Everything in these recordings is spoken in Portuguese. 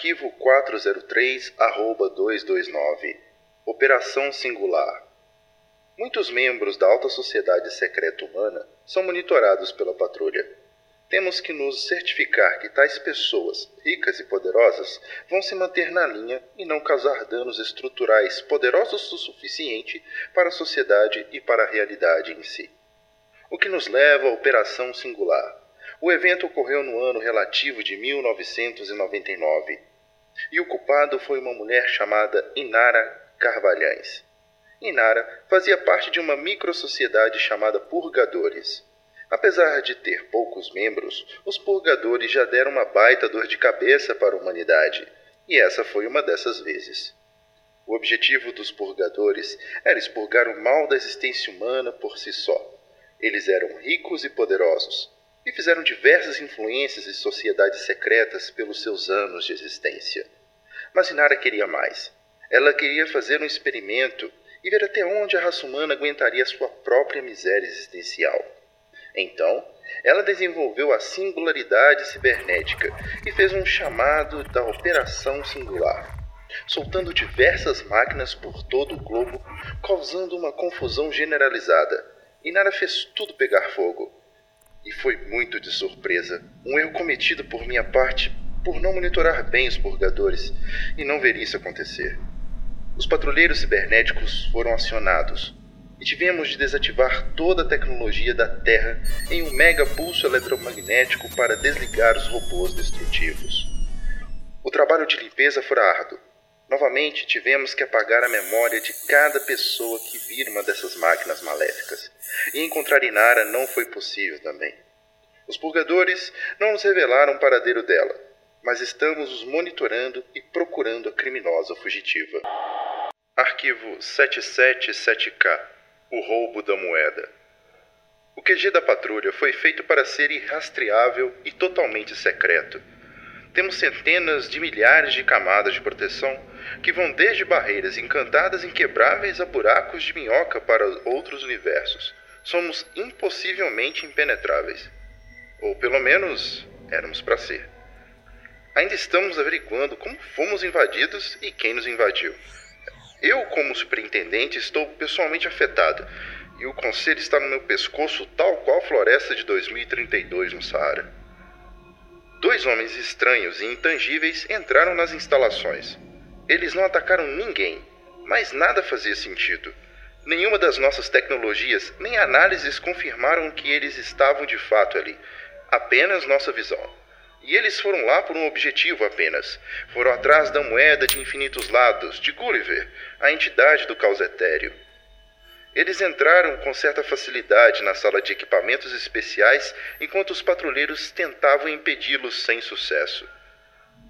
Arquivo 403-229 Operação Singular Muitos membros da alta sociedade secreta humana são monitorados pela patrulha. Temos que nos certificar que tais pessoas, ricas e poderosas, vão se manter na linha e não causar danos estruturais poderosos o suficiente para a sociedade e para a realidade em si. O que nos leva à Operação Singular. O evento ocorreu no ano relativo de 1999 e o culpado foi uma mulher chamada Inara Carvalhães. Inara fazia parte de uma microsociedade chamada Purgadores. Apesar de ter poucos membros, os Purgadores já deram uma baita dor de cabeça para a humanidade, e essa foi uma dessas vezes. O objetivo dos Purgadores era expurgar o mal da existência humana por si só. Eles eram ricos e poderosos, e fizeram diversas influências e sociedades secretas pelos seus anos de existência. Mas Inara queria mais. Ela queria fazer um experimento e ver até onde a raça humana aguentaria sua própria miséria existencial. Então, ela desenvolveu a singularidade cibernética e fez um chamado da Operação Singular, soltando diversas máquinas por todo o globo, causando uma confusão generalizada. Nada fez tudo pegar fogo. E foi muito de surpresa, um erro cometido por minha parte por não monitorar bem os purgadores e não ver isso acontecer. Os patrulheiros cibernéticos foram acionados e tivemos de desativar toda a tecnologia da Terra em um mega pulso eletromagnético para desligar os robôs destrutivos. O trabalho de limpeza foi árduo. Novamente tivemos que apagar a memória de cada pessoa que vira uma dessas máquinas maléficas. E encontrar Inara não foi possível também. Os purgadores não nos revelaram o paradeiro dela, mas estamos os monitorando e procurando a criminosa fugitiva. Arquivo 777K O roubo da moeda. O QG da patrulha foi feito para ser irrastreável e totalmente secreto. Temos centenas de milhares de camadas de proteção que vão desde barreiras encantadas inquebráveis a buracos de minhoca para outros universos. Somos impossivelmente impenetráveis. Ou pelo menos éramos para ser. Ainda estamos averiguando como fomos invadidos e quem nos invadiu. Eu, como superintendente, estou pessoalmente afetado, e o conselho está no meu pescoço, tal qual a floresta de 2032 no Saara. Dois homens estranhos e intangíveis entraram nas instalações. Eles não atacaram ninguém, mas nada fazia sentido. Nenhuma das nossas tecnologias nem análises confirmaram que eles estavam de fato ali, apenas nossa visão. E eles foram lá por um objetivo apenas. Foram atrás da moeda de infinitos lados, de Gulliver, a entidade do caos etéreo. Eles entraram com certa facilidade na sala de equipamentos especiais enquanto os patrulheiros tentavam impedi-los sem sucesso.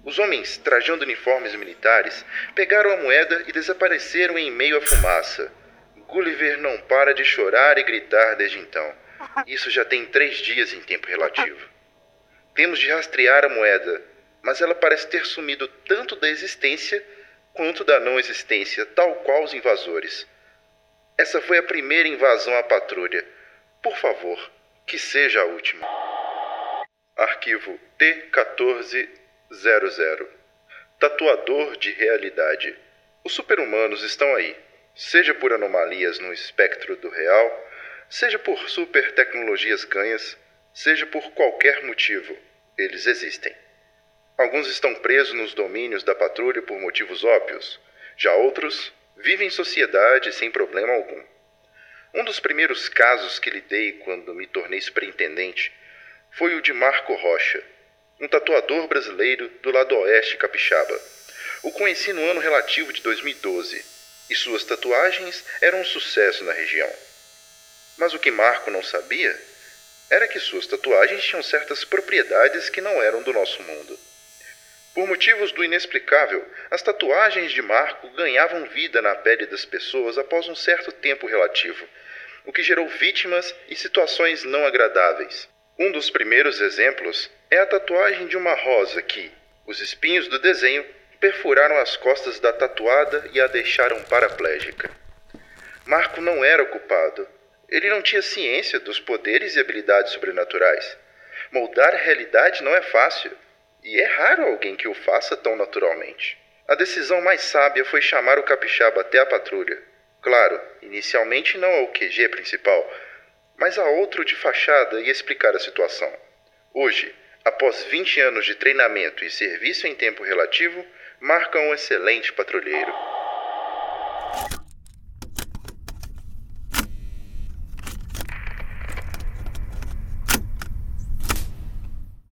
Os homens, trajando uniformes militares, pegaram a moeda e desapareceram em meio à fumaça. Gulliver não para de chorar e gritar desde então. Isso já tem três dias em tempo relativo. Temos de rastrear a moeda, mas ela parece ter sumido tanto da existência quanto da não existência, tal qual os invasores. Essa foi a primeira invasão à patrulha. Por favor, que seja a última. Arquivo T1400 Tatuador de realidade. Os super-humanos estão aí, seja por anomalias no espectro do real, seja por super tecnologias ganhas, Seja por qualquer motivo, eles existem. Alguns estão presos nos domínios da patrulha por motivos óbvios, já outros vivem em sociedade sem problema algum. Um dos primeiros casos que lidei quando me tornei superintendente foi o de Marco Rocha, um tatuador brasileiro do lado oeste capixaba. O conheci no ano relativo de 2012 e suas tatuagens eram um sucesso na região. Mas o que Marco não sabia era que suas tatuagens tinham certas propriedades que não eram do nosso mundo. Por motivos do inexplicável, as tatuagens de Marco ganhavam vida na pele das pessoas após um certo tempo relativo, o que gerou vítimas e situações não agradáveis. Um dos primeiros exemplos é a tatuagem de uma rosa que, os espinhos do desenho, perfuraram as costas da tatuada e a deixaram paraplégica. Marco não era o culpado, ele não tinha ciência dos poderes e habilidades sobrenaturais. Moldar a realidade não é fácil. e é raro alguém que o faça tão naturalmente. A decisão mais sábia foi chamar o capixaba até a patrulha. Claro, inicialmente não ao QG principal, mas a outro de fachada e explicar a situação. Hoje, após 20 anos de treinamento e serviço em tempo relativo, marca um excelente patrulheiro.